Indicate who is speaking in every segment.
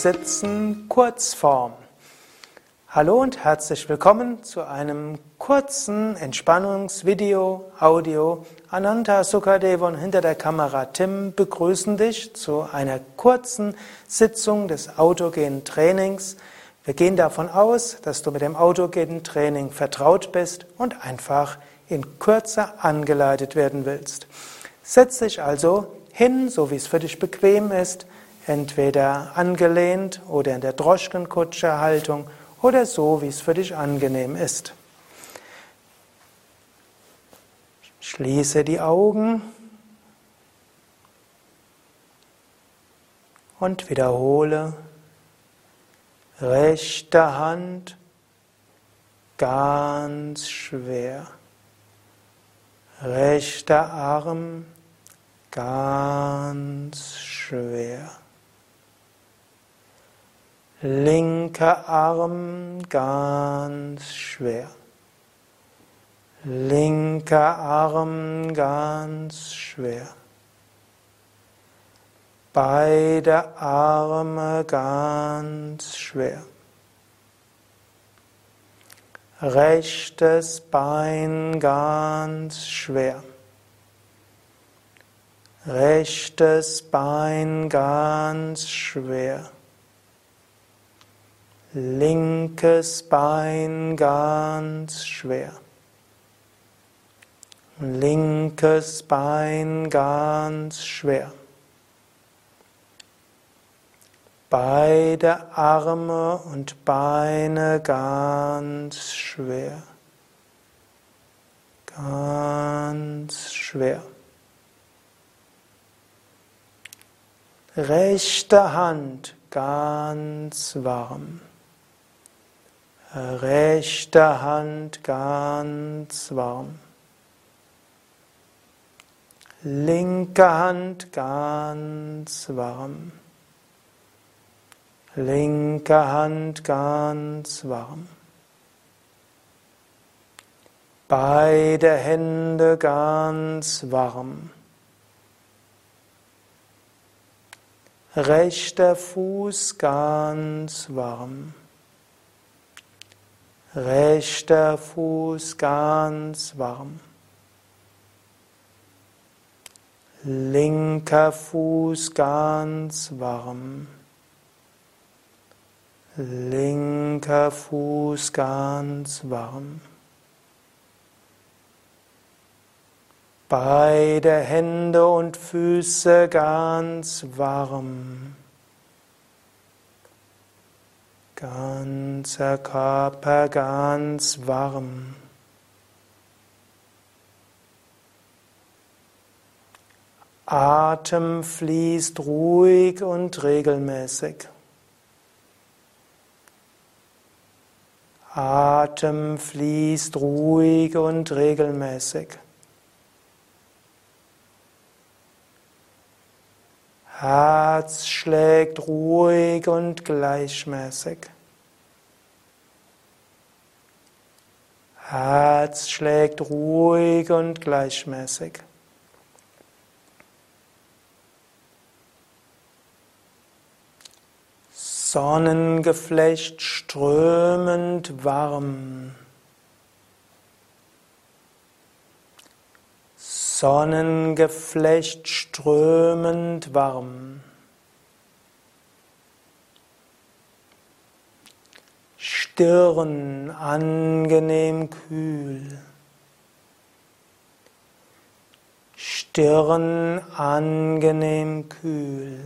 Speaker 1: Sitzen Kurzform. Hallo und herzlich willkommen zu einem kurzen Entspannungsvideo, Audio. Ananta Sukadev und hinter der Kamera Tim begrüßen dich zu einer kurzen Sitzung des autogenen Trainings. Wir gehen davon aus, dass du mit dem autogenen Training vertraut bist und einfach in Kürze angeleitet werden willst. Setz dich also hin, so wie es für dich bequem ist, entweder angelehnt oder in der Droschkenkutscherhaltung oder so, wie es für dich angenehm ist. Schließe die Augen und wiederhole rechte Hand ganz schwer, rechter Arm ganz schwer. Linker Arm ganz schwer. Linker Arm ganz schwer. Beide Arme ganz schwer. Rechtes Bein ganz schwer. Rechtes Bein ganz schwer. Linkes Bein ganz schwer. Linkes Bein ganz schwer. Beide Arme und Beine ganz schwer. Ganz schwer. Rechte Hand ganz warm. Rechte Hand ganz warm. Linke Hand ganz warm. Linke Hand ganz warm. Beide Hände ganz warm. Rechter Fuß ganz warm. Rechter Fuß ganz warm. Linker Fuß ganz warm. Linker Fuß ganz warm. Beide Hände und Füße ganz warm. Ganzer Körper ganz warm. Atem fließt ruhig und regelmäßig. Atem fließt ruhig und regelmäßig. Herz schlägt ruhig und gleichmäßig. Herz schlägt ruhig und gleichmäßig. Sonnengeflecht strömend warm. Sonnengeflecht strömend warm. Stirn angenehm kühl. Stirn angenehm kühl.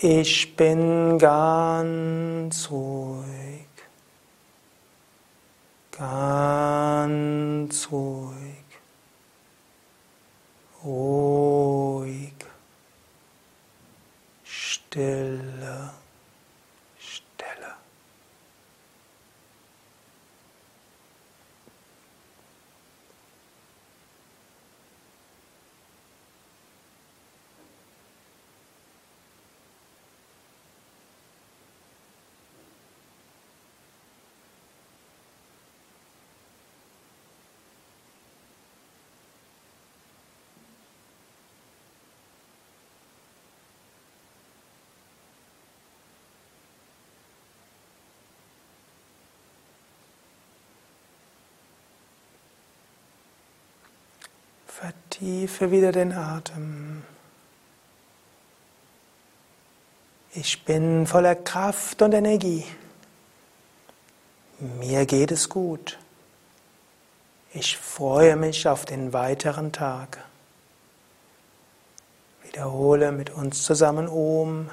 Speaker 1: Ich bin ganz ruhig ganz ruhig, ruhig, stille. Tiefe wieder den Atem. Ich bin voller Kraft und Energie. Mir geht es gut. Ich freue mich auf den weiteren Tag. Wiederhole mit uns zusammen Om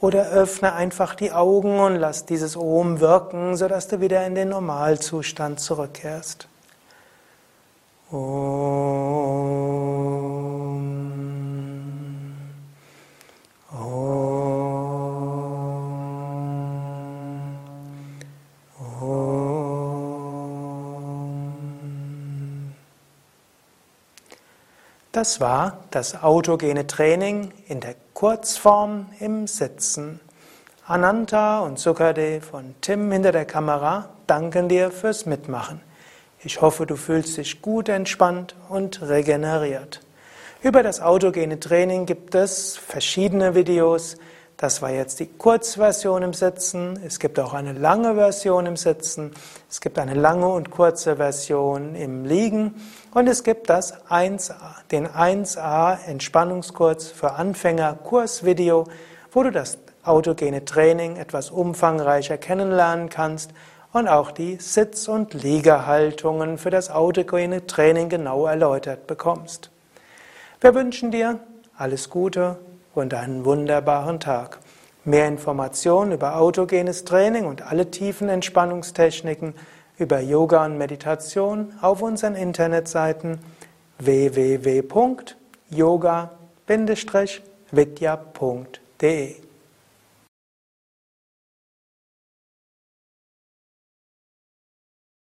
Speaker 1: oder öffne einfach die Augen und lass dieses Om wirken, sodass du wieder in den Normalzustand zurückkehrst. Das war das autogene Training in der Kurzform im Sitzen. Ananta und Sukadev und Tim hinter der Kamera danken dir fürs Mitmachen. Ich hoffe, du fühlst dich gut entspannt und regeneriert. Über das autogene Training gibt es verschiedene Videos. Das war jetzt die Kurzversion im Sitzen. Es gibt auch eine lange Version im Sitzen. Es gibt eine lange und kurze Version im Liegen. Und es gibt das 1A, den 1A Entspannungskurs für Anfänger Kursvideo, wo du das autogene Training etwas umfangreicher kennenlernen kannst und auch die Sitz- und Liegehaltungen für das autogene Training genau erläutert bekommst. Wir wünschen dir alles Gute und einen wunderbaren Tag. Mehr Informationen über autogenes Training und alle tiefen Entspannungstechniken über Yoga und Meditation auf unseren Internetseiten www.yoga-vidya.de